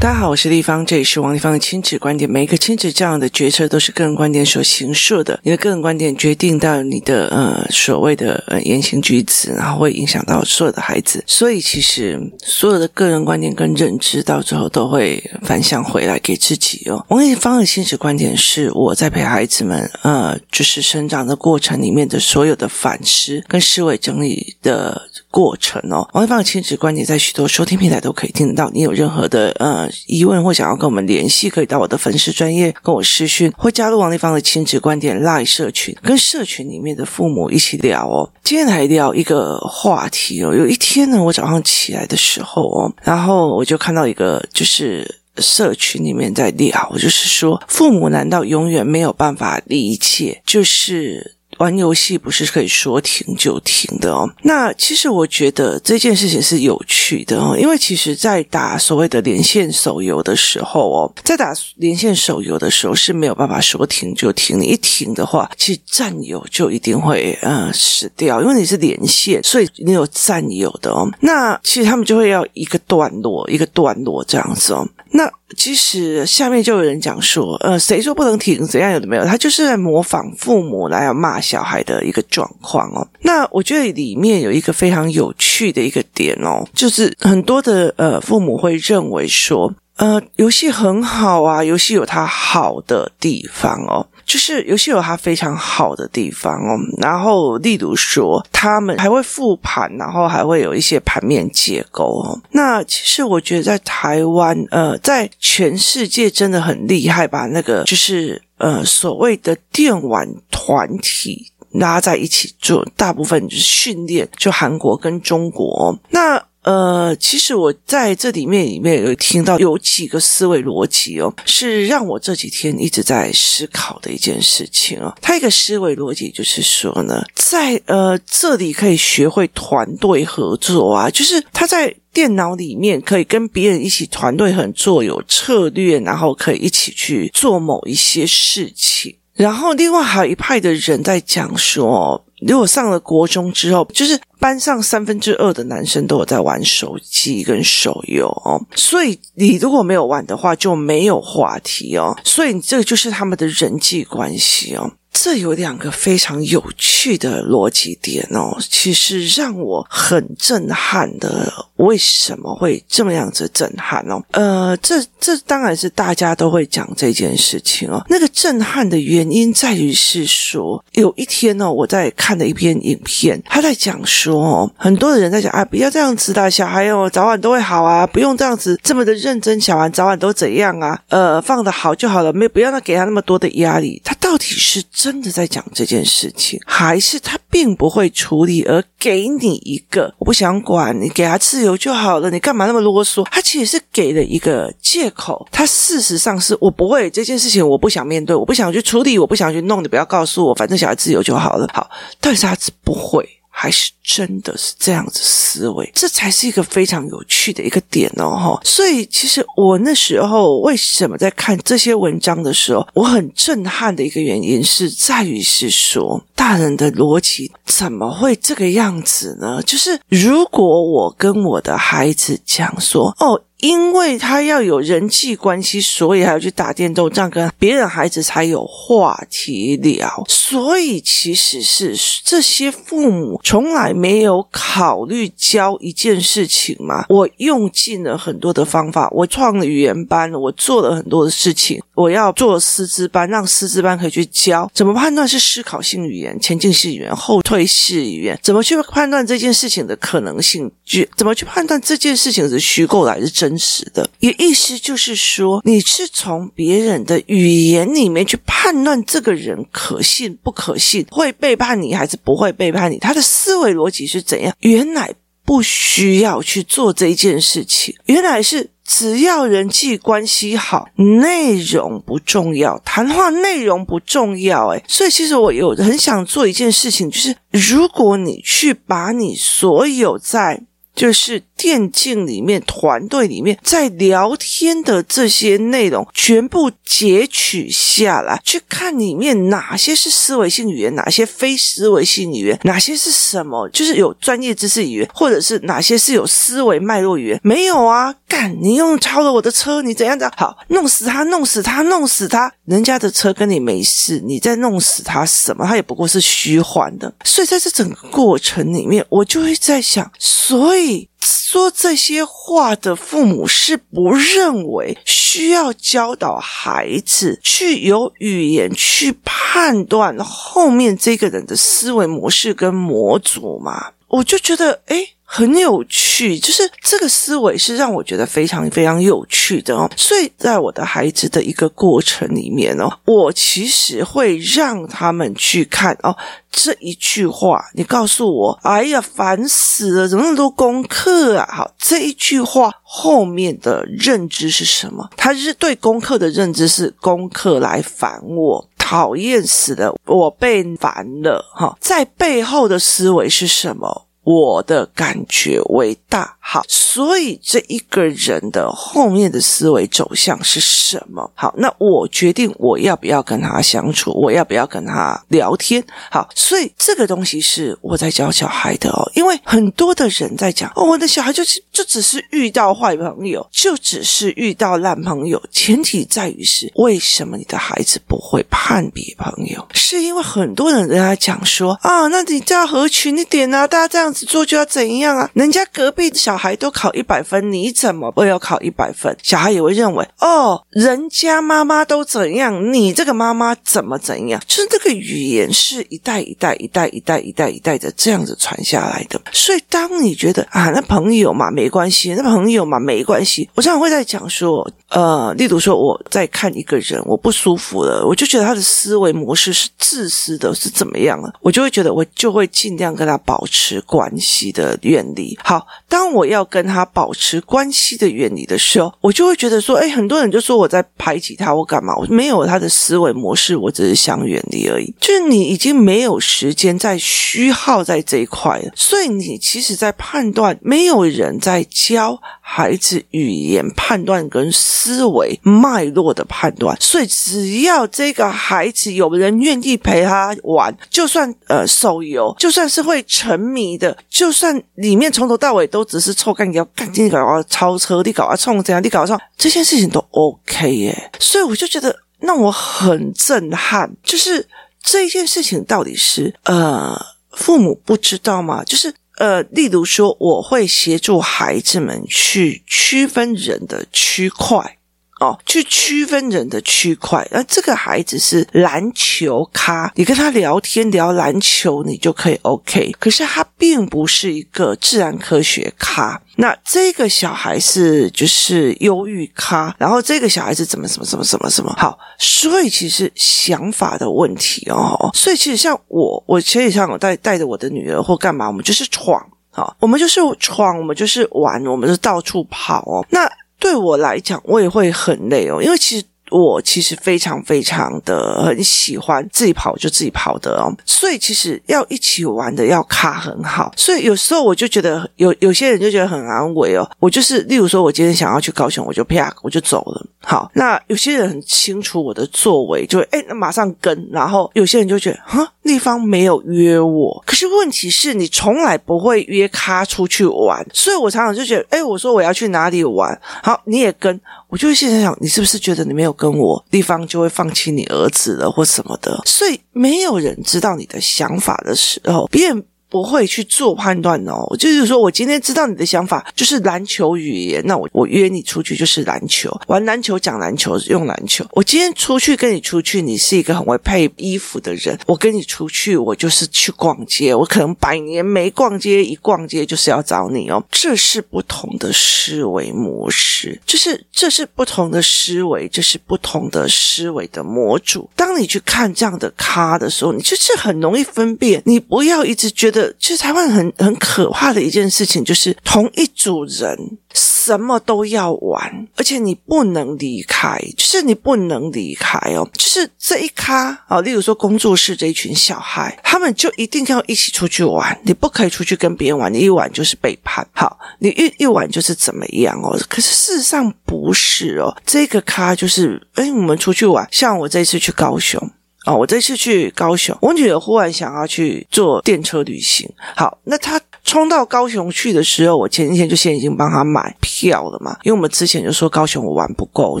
大家好，我是丽芳，这里是王丽芳的亲子观点。每一个亲子这样的决策都是个人观点所形塑的，你的个人观点决定到你的呃所谓的呃言行举止，然后会影响到所有的孩子。所以其实所有的个人观点跟认知到最后都会反向回来给自己哦。王丽芳的亲子观点是我在陪孩子们呃就是生长的过程里面的所有的反思跟思维整理的过程哦。王丽芳的亲子观点在许多收听平台都可以听得到。你有任何的呃。疑问或想要跟我们联系，可以到我的粉丝专业跟我私讯，或加入王立芳的亲子观点 Line 社群，跟社群里面的父母一起聊哦。今天来聊一个话题哦。有一天呢，我早上起来的时候哦，然后我就看到一个就是社群里面在聊，就是说父母难道永远没有办法理解？就是。玩游戏不是可以说停就停的哦。那其实我觉得这件事情是有趣的哦，因为其实，在打所谓的连线手游的时候哦，在打连线手游的时候是没有办法说停就停。你一停的话，其实战友就一定会呃死掉，因为你是连线，所以你有战友的哦。那其实他们就会要一个段落一个段落这样子哦。那其实下面就有人讲说，呃，谁说不能停？怎样有的没有？他就是在模仿父母来要骂小孩的一个状况哦。那我觉得里面有一个非常有趣的一个点哦，就是很多的呃父母会认为说，呃，游戏很好啊，游戏有它好的地方哦。就是游戏有它非常好的地方哦，然后例如说他们还会复盘，然后还会有一些盘面结构哦。那其实我觉得在台湾，呃，在全世界真的很厉害，把那个就是呃所谓的电玩团体拉在一起做，大部分就是训练，就韩国跟中国。那呃，其实我在这里面里面有听到有几个思维逻辑哦，是让我这几天一直在思考的一件事情哦。他一个思维逻辑就是说呢，在呃这里可以学会团队合作啊，就是他在电脑里面可以跟别人一起团队合作，有策略，然后可以一起去做某一些事情。然后另外还有一派的人在讲说，如果上了国中之后，就是。班上三分之二的男生都有在玩手机跟手游哦，所以你如果没有玩的话，就没有话题哦，所以这个就是他们的人际关系哦。这有两个非常有趣的逻辑点哦，其实让我很震撼的。为什么会这么样子震撼哦？呃，这这当然是大家都会讲这件事情哦。那个震撼的原因在于是说，有一天哦，我在看了一篇影片，他在讲说哦，很多的人在讲啊，不要这样子的，小孩哦，早晚都会好啊，不用这样子这么的认真，小孩早晚都怎样啊？呃，放的好就好了，没不要那给他那么多的压力。他到底是真真的在讲这件事情，还是他并不会处理，而给你一个我不想管你，给他自由。就好了，你干嘛那么啰嗦？他其实是给了一个借口，他事实上是我不会这件事情，我不想面对，我不想去处理，我不想去弄，你不要告诉我，反正小孩自由就好了。好，但是他是不会。还是真的是这样子思维，这才是一个非常有趣的一个点哦，哈。所以其实我那时候为什么在看这些文章的时候，我很震撼的一个原因是在于是说，大人的逻辑怎么会这个样子呢？就是如果我跟我的孩子讲说，哦。因为他要有人际关系，所以还要去打电动，这样跟别人孩子才有话题聊。所以其实是这些父母从来没有考虑教一件事情嘛。我用尽了很多的方法，我创了语言班，我做了很多的事情，我要做师资班，让师资班可以去教怎么判断是思考性语言、前进式语言、后退式语言，怎么去判断这件事情的可能性，怎么去判断这件事情是虚构的还是真。真实的，也意思就是说，你是从别人的语言里面去判断这个人可信不可信，会背叛你还是不会背叛你，他的思维逻辑是怎样？原来不需要去做这一件事情，原来是只要人际关系好，内容不重要，谈话内容不重要。诶，所以其实我有很想做一件事情，就是如果你去把你所有在就是电竞里面团队里面在聊天的这些内容，全部截取下来，去看里面哪些是思维性语言，哪些非思维性语言，哪些是什么，就是有专业知识语言，或者是哪些是有思维脉络语言？没有啊，干，你用超了我的车，你怎样怎样？好，弄死他，弄死他，弄死他，人家的车跟你没事，你在弄死他什么？他也不过是虚幻的。所以在这整个过程里面，我就会在想，所以。说这些话的父母是不认为需要教导孩子去有语言去判断后面这个人的思维模式跟模组吗？我就觉得，诶。很有趣，就是这个思维是让我觉得非常非常有趣的哦。所以在我的孩子的一个过程里面哦，我其实会让他们去看哦，这一句话，你告诉我，哎呀，烦死了，怎么那么多功课啊？好，这一句话后面的认知是什么？他是对功课的认知是功课来烦我，讨厌死了，我被烦了。哈，在背后的思维是什么？我的感觉为大。好，所以这一个人的后面的思维走向是什么？好，那我决定我要不要跟他相处，我要不要跟他聊天？好，所以这个东西是我在教小孩的哦，因为很多的人在讲哦，我的小孩就是就只是遇到坏朋友，就只是遇到烂朋友。前提在于是为什么你的孩子不会判别朋友？是因为很多人跟他讲说啊，那你就要合群一点啊，大家这样子做就要怎样啊？人家隔壁的小孩都考一百分，你怎么不要考一百分？小孩也会认为哦，人家妈妈都怎样，你这个妈妈怎么怎样？就是这个语言是一代一代、一代一代、一代一代的这样子传下来的。所以，当你觉得啊，那朋友嘛没关系，那朋友嘛没关系，我常常会在讲说，呃，例如说我在看一个人，我不舒服了，我就觉得他的思维模式是自私的，是怎么样了？我就会觉得，我就会尽量跟他保持关系的远离。好，当我要跟他保持关系的远离的时候，我就会觉得说，哎，很多人就说我在排挤他，我干嘛？我没有他的思维模式，我只是想远离而已。就是你已经没有时间在虚耗在这一块了，所以你其实，在判断，没有人在教孩子语言判断跟思维脉络的判断，所以只要这个孩子有人愿意陪他玩，就算呃手游，就算是会沉迷的，就算里面从头到尾都只是臭干譙，干你搞啊超车，你搞啊冲这样，你搞啊冲这件事情都 OK 耶，所以我就觉得让我很震撼，就是这一件事情到底是呃父母不知道吗？就是呃，例如说我会协助孩子们去区分人的区块。哦，去区分人的区块。那这个孩子是篮球咖，你跟他聊天聊篮球，你就可以 OK。可是他并不是一个自然科学咖。那这个小孩是就是忧郁咖，然后这个小孩是怎么怎么怎么怎么怎么好。所以其实想法的问题哦。所以其实像我，我其实像我带带着我的女儿或干嘛，我们就是闯啊，我们就是闯，我们就是玩，我们是到处跑哦。那。对我来讲，我也会很累哦，因为其实我其实非常非常的很喜欢自己跑就自己跑的哦，所以其实要一起玩的要卡很好，所以有时候我就觉得有有些人就觉得很安慰哦，我就是例如说我今天想要去高雄，我就啪我就走了。好，那有些人很清楚我的作为，就哎，那马上跟。然后有些人就觉得，哈，那方没有约我。可是问题是你从来不会约他出去玩，所以我常常就觉得，哎，我说我要去哪里玩，好，你也跟，我就会现在想，你是不是觉得你没有跟我，地方就会放弃你儿子了或什么的？所以没有人知道你的想法的时候，别人。不会去做判断哦，就是说我今天知道你的想法就是篮球语言，那我我约你出去就是篮球，玩篮球讲篮球用篮球。我今天出去跟你出去，你是一个很会配衣服的人，我跟你出去，我就是去逛街，我可能百年没逛街，一逛街就是要找你哦。这是不同的思维模式，就是这是不同的思维，这是不同的思维的模组。当你去看这样的咖的时候，你就是很容易分辨，你不要一直觉得。得，其实台湾很很可怕的一件事情，就是同一组人什么都要玩，而且你不能离开，就是你不能离开哦，就是这一咖啊，例如说工作室这一群小孩，他们就一定要一起出去玩，你不可以出去跟别人玩，你一玩就是背叛，好，你一一玩就是怎么样哦？可是事实上不是哦，这个咖就是，哎，我们出去玩，像我这次去高雄。哦，我这次去高雄，我女儿忽然想要去坐电车旅行。好，那她冲到高雄去的时候，我前几天就先已经帮她买票了嘛，因为我们之前就说高雄我玩不够，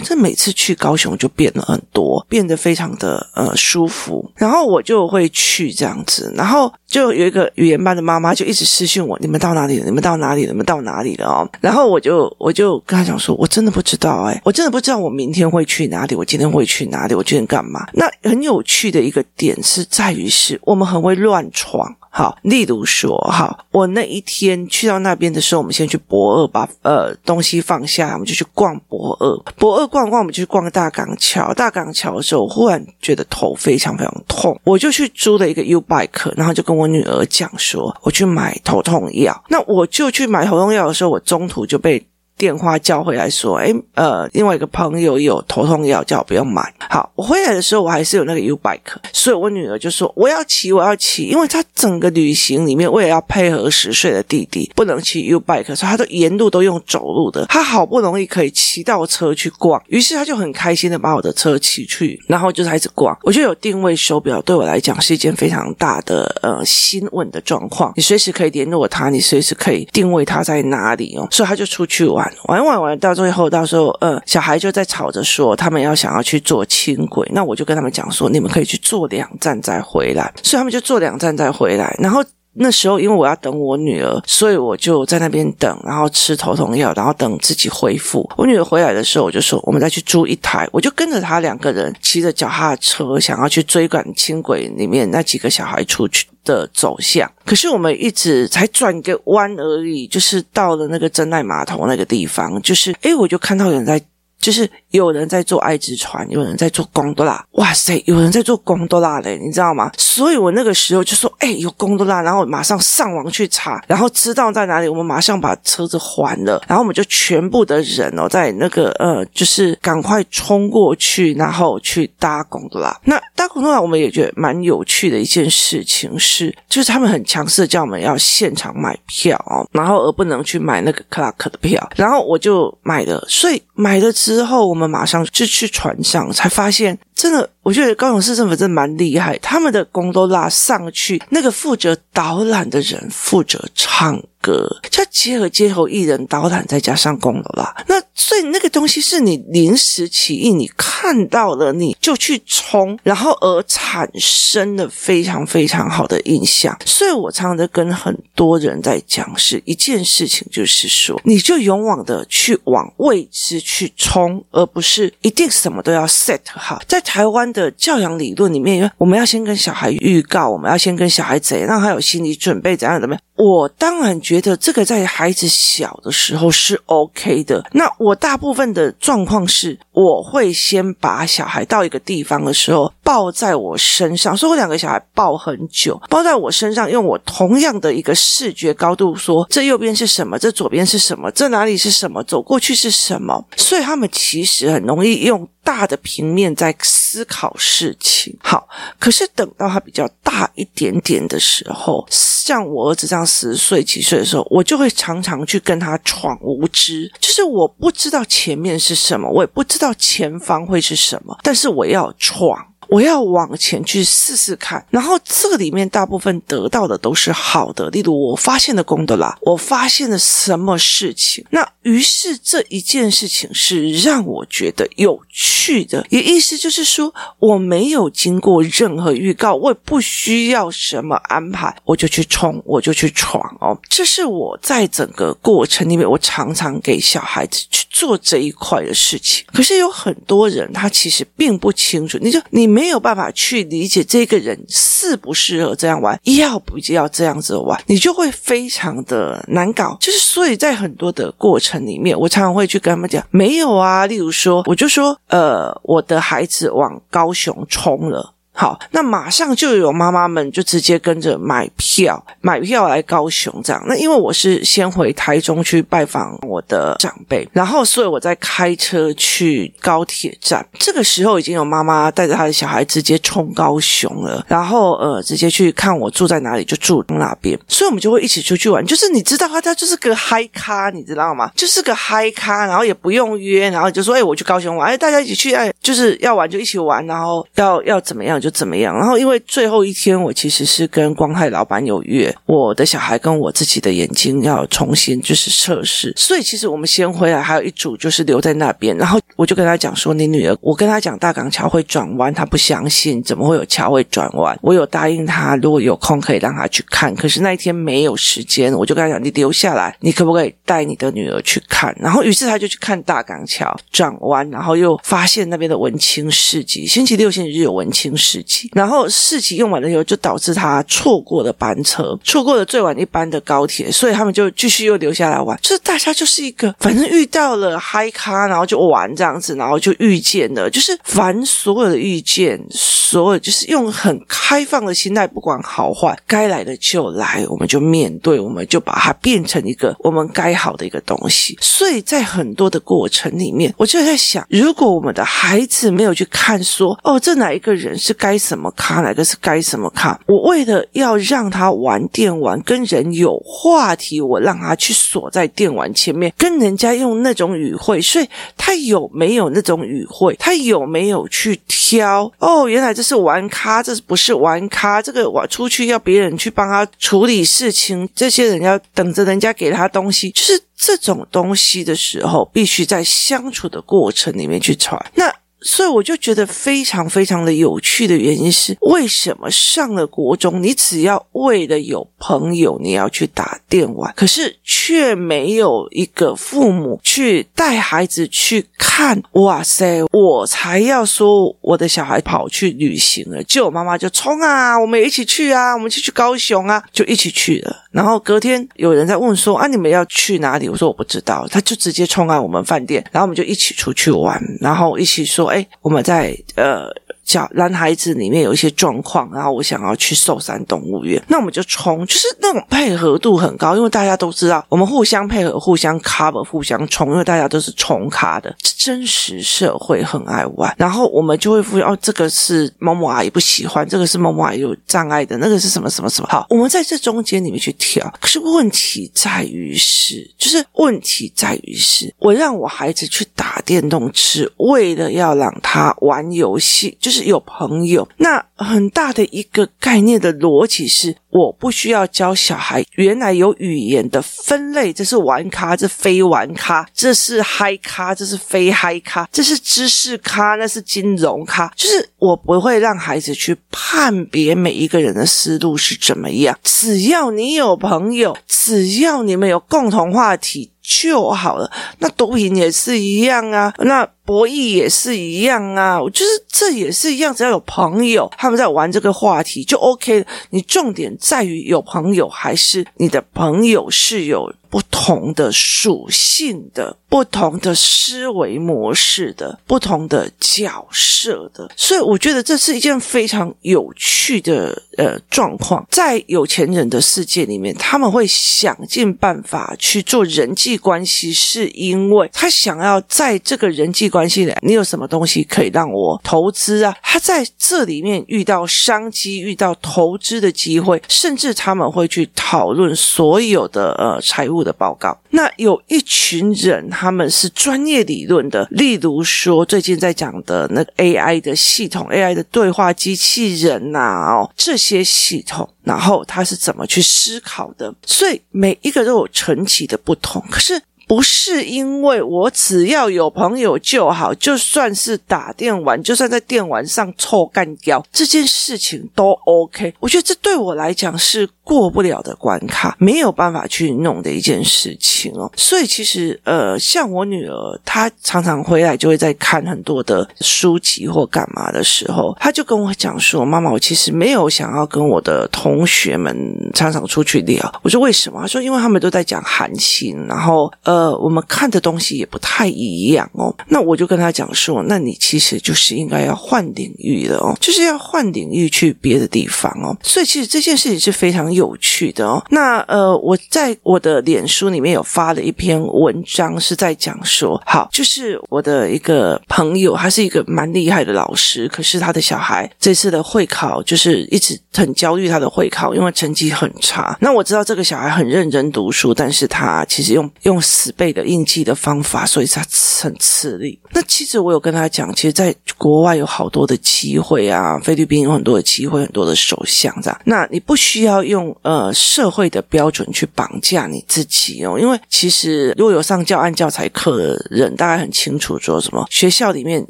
这每次去高雄就变了很多，变得非常的呃舒服，然后我就会去这样子，然后就有一个语言班的妈妈就一直私讯我，你们到哪里了？你们到哪里了？你们到哪里了？哦，然后我就我就跟她讲说，我真的不知道，哎，我真的不知道我明天会去哪里，我今天会去哪里，我今天干嘛？那很有趣。去的一个点是在于是我们很会乱闯，好，例如说，好，我那一天去到那边的时候，我们先去博二，把呃东西放下，我们就去逛博二，博二逛逛，我们就去逛大港桥，大港桥的时候，我忽然觉得头非常非常痛，我就去租了一个 U bike，然后就跟我女儿讲说，我去买头痛药，那我就去买头痛药的时候，我中途就被。电话叫回来说，诶，呃，另外一个朋友有头痛药，叫我不要买。好，我回来的时候，我还是有那个 U bike，所以我女儿就说我要骑，我要骑，因为她整个旅行里面，为了要配合十岁的弟弟，不能骑 U bike，所以她都沿路都用走路的。她好不容易可以骑到车去逛，于是她就很开心的把我的车骑去，然后就开始逛。我就有定位手表对我来讲是一件非常大的呃新稳的状况，你随时可以联络他，你随时可以定位他在哪里哦，所以他就出去玩。玩玩玩到最后，到时候，呃，小孩就在吵着说，他们要想要去坐轻轨，那我就跟他们讲说，你们可以去坐两站再回来，所以他们就坐两站再回来。然后那时候，因为我要等我女儿，所以我就在那边等，然后吃头痛药，然后等自己恢复。我女儿回来的时候，我就说，我们再去租一台，我就跟着她两个人骑着脚踏车，想要去追赶轻轨里面那几个小孩出去。的走向，可是我们一直才转个弯而已，就是到了那个真爱码头那个地方，就是诶，我就看到有人在。就是有人在做爱之船，有人在做贡多拉，哇塞，有人在做贡多拉嘞，你知道吗？所以我那个时候就说，哎，有贡多拉，然后马上上网去查，然后知道在哪里，我们马上把车子还了，然后我们就全部的人哦，在那个呃，就是赶快冲过去，然后去搭贡多拉。那搭贡多拉，我们也觉得蛮有趣的一件事情是，就是他们很强势的叫我们要现场买票哦，然后而不能去买那个克拉克的票，然后我就买了，所以买了。之后，我们马上就去船上，才发现，真的，我觉得高雄市政府真的蛮厉害，他们的工都拉上去，那个负责导览的人负责唱歌，就结合街头艺人导览，再加上工都拉，那所以那个东西是你临时起意，你看到了你就去冲，然后而产生了非常非常好的印象。所以我常常在跟很多人在讲，是一件事情，就是说，你就勇往的去往未知去冲，而不是一定什么都要 set 好。在台湾的教养理论里面，因为我们要先跟小孩预告，我们要先跟小孩怎样让他有心理准备，怎样怎么样。我当然觉得这个在孩子小的时候是 OK 的。那我大部分的状况是，我会先把小孩到一个地方的时候抱在我身上，所以我两个小孩抱很久，抱在我身上，用我同样的一个视觉高度说，这右边是什么，这左边是什么，这哪里是什么，走过去是什么。所以他们其实很容易用大的平面在思考事情。好，可是等到他比较大一点点的时候，像我儿子这样。十岁、几岁的时候，我就会常常去跟他闯无知，就是我不知道前面是什么，我也不知道前方会是什么，但是我要闯。我要往前去试试看，然后这个里面大部分得到的都是好的。例如，我发现了功德啦，我发现了什么事情？那于是这一件事情是让我觉得有趣的，也意思就是说，我没有经过任何预告，我也不需要什么安排，我就去冲，我就去闯哦。这是我在整个过程里面，我常常给小孩子去做这一块的事情。可是有很多人他其实并不清楚，你就你。没有办法去理解这个人适不适合这样玩，要不要这样子玩，你就会非常的难搞。就是所以在很多的过程里面，我常常会去跟他们讲，没有啊。例如说，我就说，呃，我的孩子往高雄冲了。好，那马上就有妈妈们就直接跟着买票，买票来高雄这样。那因为我是先回台中去拜访我的长辈，然后所以我在开车去高铁站，这个时候已经有妈妈带着她的小孩直接冲高雄了，然后呃直接去看我住在哪里就住那边，所以我们就会一起出去玩。就是你知道他他就是个嗨咖，你知道吗？就是个嗨咖，然后也不用约，然后就说哎我去高雄玩，哎大家一起去，哎就是要玩就一起玩，然后要要怎么样就怎么样。然后因为最后一天我其实是跟光泰老板有约，我的小孩跟我自己的眼睛要重新就是测试，所以其实我们先回来，还有一组就是留在那边。然后我就跟他讲说，你女儿，我跟他讲大港桥会转弯，他不相信，怎么会有桥会转弯？我有答应他，如果有空可以让他去看，可是那一天没有时间，我就跟他讲，你留下来，你可不可以带你的女儿去看？然后于是他就去看大港桥转弯，然后又发现那边的文青市集，星期六、星期日有文青市事情，然后市集用完了以后，就导致他错过了班车，错过了最晚一班的高铁，所以他们就继续又留下来玩。就是大家就是一个，反正遇到了嗨咖，然后就玩这样子，然后就遇见了，就是凡所有的遇见，所有就是用很开放的心态，不管好坏，该来的就来，我们就面对，我们就把它变成一个我们该好的一个东西。所以在很多的过程里面，我就在想，如果我们的孩子没有去看说，哦，这哪一个人是该什么咖，哪个是该什么咖，我为了要让他玩电玩，跟人有话题，我让他去锁在电玩前面，跟人家用那种语汇，所以他有没有那种语汇？他有没有去挑？哦，原来这是玩咖，这不是玩咖。这个我出去要别人去帮他处理事情，这些人要等着人家给他东西，就是这种东西的时候，必须在相处的过程里面去传。那。所以我就觉得非常非常的有趣的原因是，为什么上了国中，你只要为了有朋友，你要去打电玩，可是却没有一个父母去带孩子去看。哇塞，我才要说我的小孩跑去旅行了，就我妈妈就冲啊，我们也一起去啊，我们就去高雄啊，就一起去了。然后隔天有人在问说啊，你们要去哪里？我说我不知道，他就直接冲来我们饭店，然后我们就一起出去玩，然后一起说。哎，我们在呃。叫男孩子里面有一些状况，然后我想要去寿山动物园，那我们就冲，就是那种配合度很高，因为大家都知道我们互相配合、互相 cover、互相冲，因为大家都是冲咖的，真实社会很爱玩，然后我们就会发现哦，这个是某某阿姨不喜欢，这个是某某阿姨有障碍的，那个是什么什么什么，好，我们在这中间里面去挑，可是问题在于是，就是问题在于是，我让我孩子去打电动，是为了要让他玩游戏，就是。有朋友，那很大的一个概念的逻辑是，我不需要教小孩原来有语言的分类，这是玩咖，这非玩咖，这是嗨咖，这是非嗨咖，这是知识咖，那是金融咖，就是我不会让孩子去判别每一个人的思路是怎么样，只要你有朋友，只要你们有共同话题。就好了，那毒品也是一样啊，那博弈也是一样啊，就是这也是一样，只要有朋友他们在玩这个话题就 OK 了。你重点在于有朋友，还是你的朋友是有不同的属性的、不同的思维模式的、不同的角色的，所以我觉得这是一件非常有趣的呃状况。在有钱人的世界里面，他们会想尽办法去做人际关系，是因为他想要在这个人际关系里，你有什么东西可以让我投资啊？他在这里面遇到商机，遇到投资的机会，甚至他们会去讨论所有的呃财务。的报告，那有一群人，他们是专业理论的，例如说最近在讲的那个 AI 的系统，AI 的对话机器人呐，哦，这些系统，然后他是怎么去思考的？所以每一个都有层级的不同，可是。不是因为我只要有朋友就好，就算是打电玩，就算在电玩上臭干掉，这件事情都 OK。我觉得这对我来讲是过不了的关卡，没有办法去弄的一件事情哦。所以其实呃，像我女儿，她常常回来就会在看很多的书籍或干嘛的时候，她就跟我讲说：“妈妈，我其实没有想要跟我的同学们常常出去聊。”我说：“为什么？”她说：“因为他们都在讲韩星，然后呃。”呃，我们看的东西也不太一样哦。那我就跟他讲说，那你其实就是应该要换领域的哦，就是要换领域去别的地方哦。所以其实这件事情是非常有趣的哦。那呃，我在我的脸书里面有发了一篇文章，是在讲说，好，就是我的一个朋友，他是一个蛮厉害的老师，可是他的小孩这次的会考就是一直很焦虑他的会考，因为成绩很差。那我知道这个小孩很认真读书，但是他其实用用死背的硬记的方法，所以他很吃力。那其实我有跟他讲，其实在国外有好多的机会啊，菲律宾有很多的机会，很多的首相这样。那你不需要用呃社会的标准去绑架你自己哦，因为其实如果有上教案教材课的人，大概很清楚说什么学校里面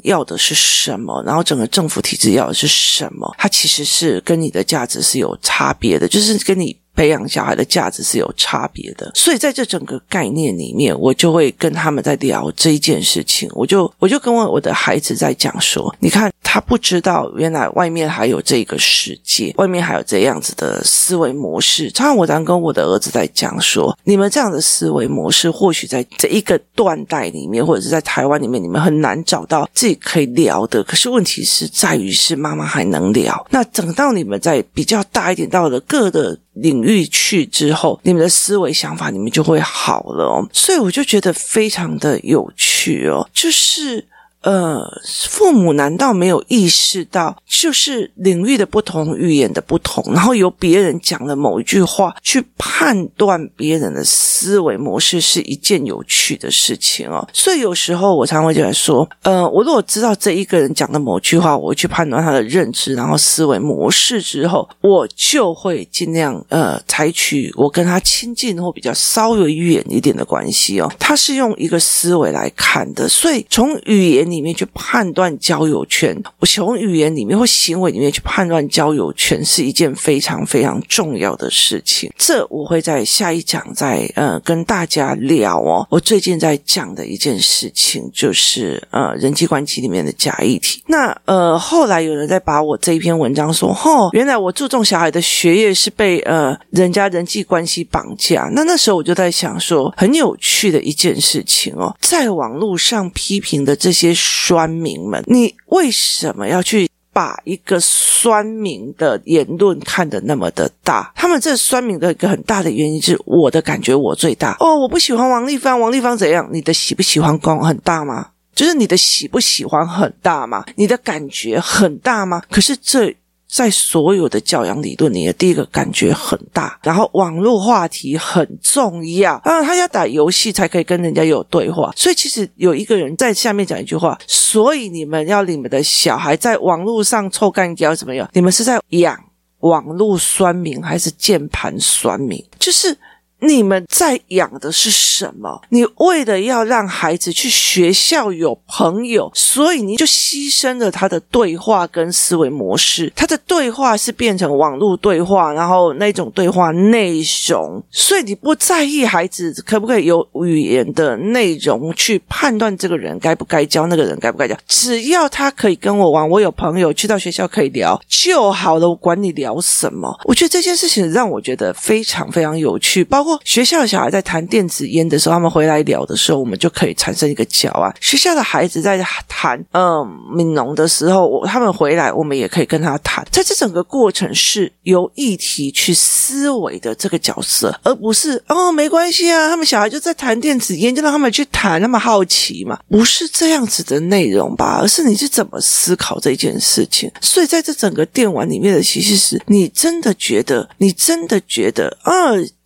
要的是什么，然后整个政府体制要的是什么，它其实是跟你的价值是有差别的，就是跟你。培养小孩的价值是有差别的，所以在这整个概念里面，我就会跟他们在聊这一件事情。我就我就跟我我的孩子在讲说，你看他不知道原来外面还有这个世界，外面还有这样子的思维模式。常常我常跟我的儿子在讲说，你们这样的思维模式，或许在这一个断代里面，或者是在台湾里面，你们很难找到自己可以聊的。可是问题是在于是妈妈还能聊。那等到你们在比较大一点，到了各的。领域去之后，你们的思维想法，你们就会好了。所以我就觉得非常的有趣哦，就是。呃，父母难道没有意识到，就是领域的不同、语言的不同，然后由别人讲的某一句话去判断别人的思维模式是一件有趣的事情哦。所以有时候我常会觉得说，呃，我如果知道这一个人讲的某句话，我去判断他的认知，然后思维模式之后，我就会尽量呃采取我跟他亲近或比较稍微远一点的关系哦。他是用一个思维来看的，所以从语言。里面去判断交友圈，我从语言里面或行为里面去判断交友圈是一件非常非常重要的事情。这我会在下一讲再呃跟大家聊哦。我最近在讲的一件事情就是呃人际关系里面的假议题。那呃后来有人在把我这一篇文章说，哦，原来我注重小孩的学业是被呃人家人际关系绑架。那那时候我就在想说，很有趣的一件事情哦，在网络上批评的这些。酸民们，你为什么要去把一个酸民的言论看得那么的大？他们这酸民的一个很大的原因是，我的感觉我最大。哦，我不喜欢王丽芳，王丽芳怎样？你的喜不喜欢光很大吗？就是你的喜不喜欢很大吗？你的感觉很大吗？可是这。在所有的教养理论里，第一个感觉很大，然后网络话题很重要啊，他要打游戏才可以跟人家有对话，所以其实有一个人在下面讲一句话，所以你们要你们的小孩在网络上臭干胶怎么样？你们是在养网络酸民还是键盘酸民？就是。你们在养的是什么？你为了要让孩子去学校有朋友，所以你就牺牲了他的对话跟思维模式。他的对话是变成网络对话，然后那种对话内容，所以你不在意孩子可不可以有语言的内容去判断这个人该不该教，那个人该不该教。只要他可以跟我玩，我有朋友去到学校可以聊就好了，我管你聊什么。我觉得这件事情让我觉得非常非常有趣，包括。学校的小孩在谈电子烟的时候，他们回来聊的时候，我们就可以产生一个教案。学校的孩子在谈嗯悯农的时候，他们回来，我们也可以跟他谈。在这整个过程是由议题去思维的这个角色，而不是哦没关系啊，他们小孩就在谈电子烟，就让他们去谈，那么好奇嘛？不是这样子的内容吧？而是你是怎么思考这件事情？所以在这整个电玩里面的其实是你真的觉得，你真的觉得啊。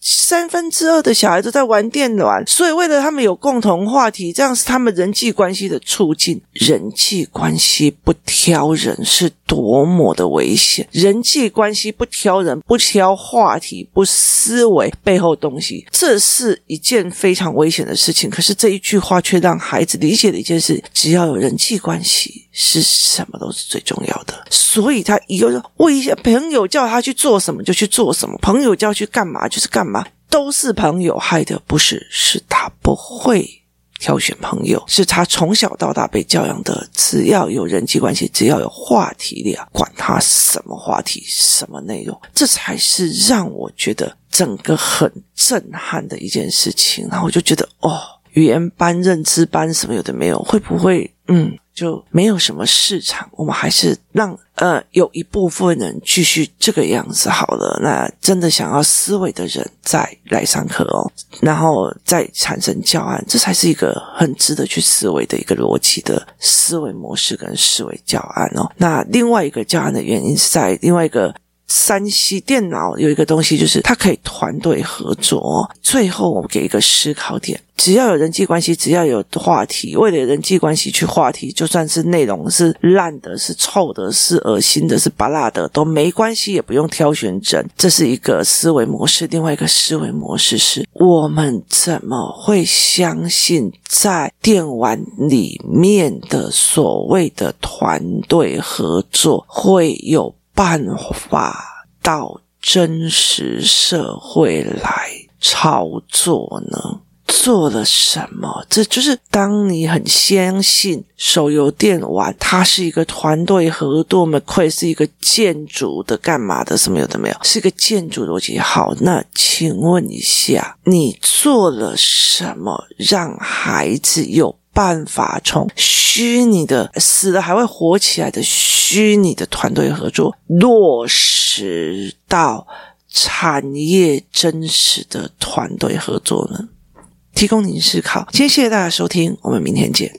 三分之二的小孩都在玩电暖，所以为了他们有共同话题，这样是他们人际关系的促进。人际关系不挑人是多么的危险！人际关系不挑人，不挑话题，不思维背后东西，这是一件非常危险的事情。可是这一句话却让孩子理解了一件事：只要有人际关系，是什么都是最重要的。所以他以后说，我一些朋友叫他去做什么就去做什么，朋友叫去干嘛就是干嘛。都是朋友害的，不是，是他不会挑选朋友，是他从小到大被教养的，只要有人际关系，只要有话题量，管他什么话题、什么内容，这才是让我觉得整个很震撼的一件事情。然后我就觉得，哦。语言班、认知班什么有的没有，会不会嗯？就没有什么市场，我们还是让呃有一部分人继续这个样子好了。那真的想要思维的人再来上课哦，然后再产生教案，这才是一个很值得去思维的一个逻辑的思维模式跟思维教案哦。那另外一个教案的原因是在另外一个。三 C 电脑有一个东西，就是它可以团队合作。最后，我们给一个思考点：只要有人际关系，只要有话题，为了人际关系去话题，就算是内容是烂的、是臭的、是恶心的、是拔辣的，都没关系，也不用挑选整。这是一个思维模式。另外一个思维模式是：我们怎么会相信在电玩里面的所谓的团队合作会有？办法到真实社会来操作呢？做了什么？这就是当你很相信手游电玩，它是一个团队合作，嘛会是一个建筑的干嘛的？什么有的没有？是一个建筑逻辑。好，那请问一下，你做了什么让孩子有？办法从虚拟的死了还会活起来的虚拟的团队合作落实到产业真实的团队合作呢？提供您思考。今天谢谢大家收听，我们明天见。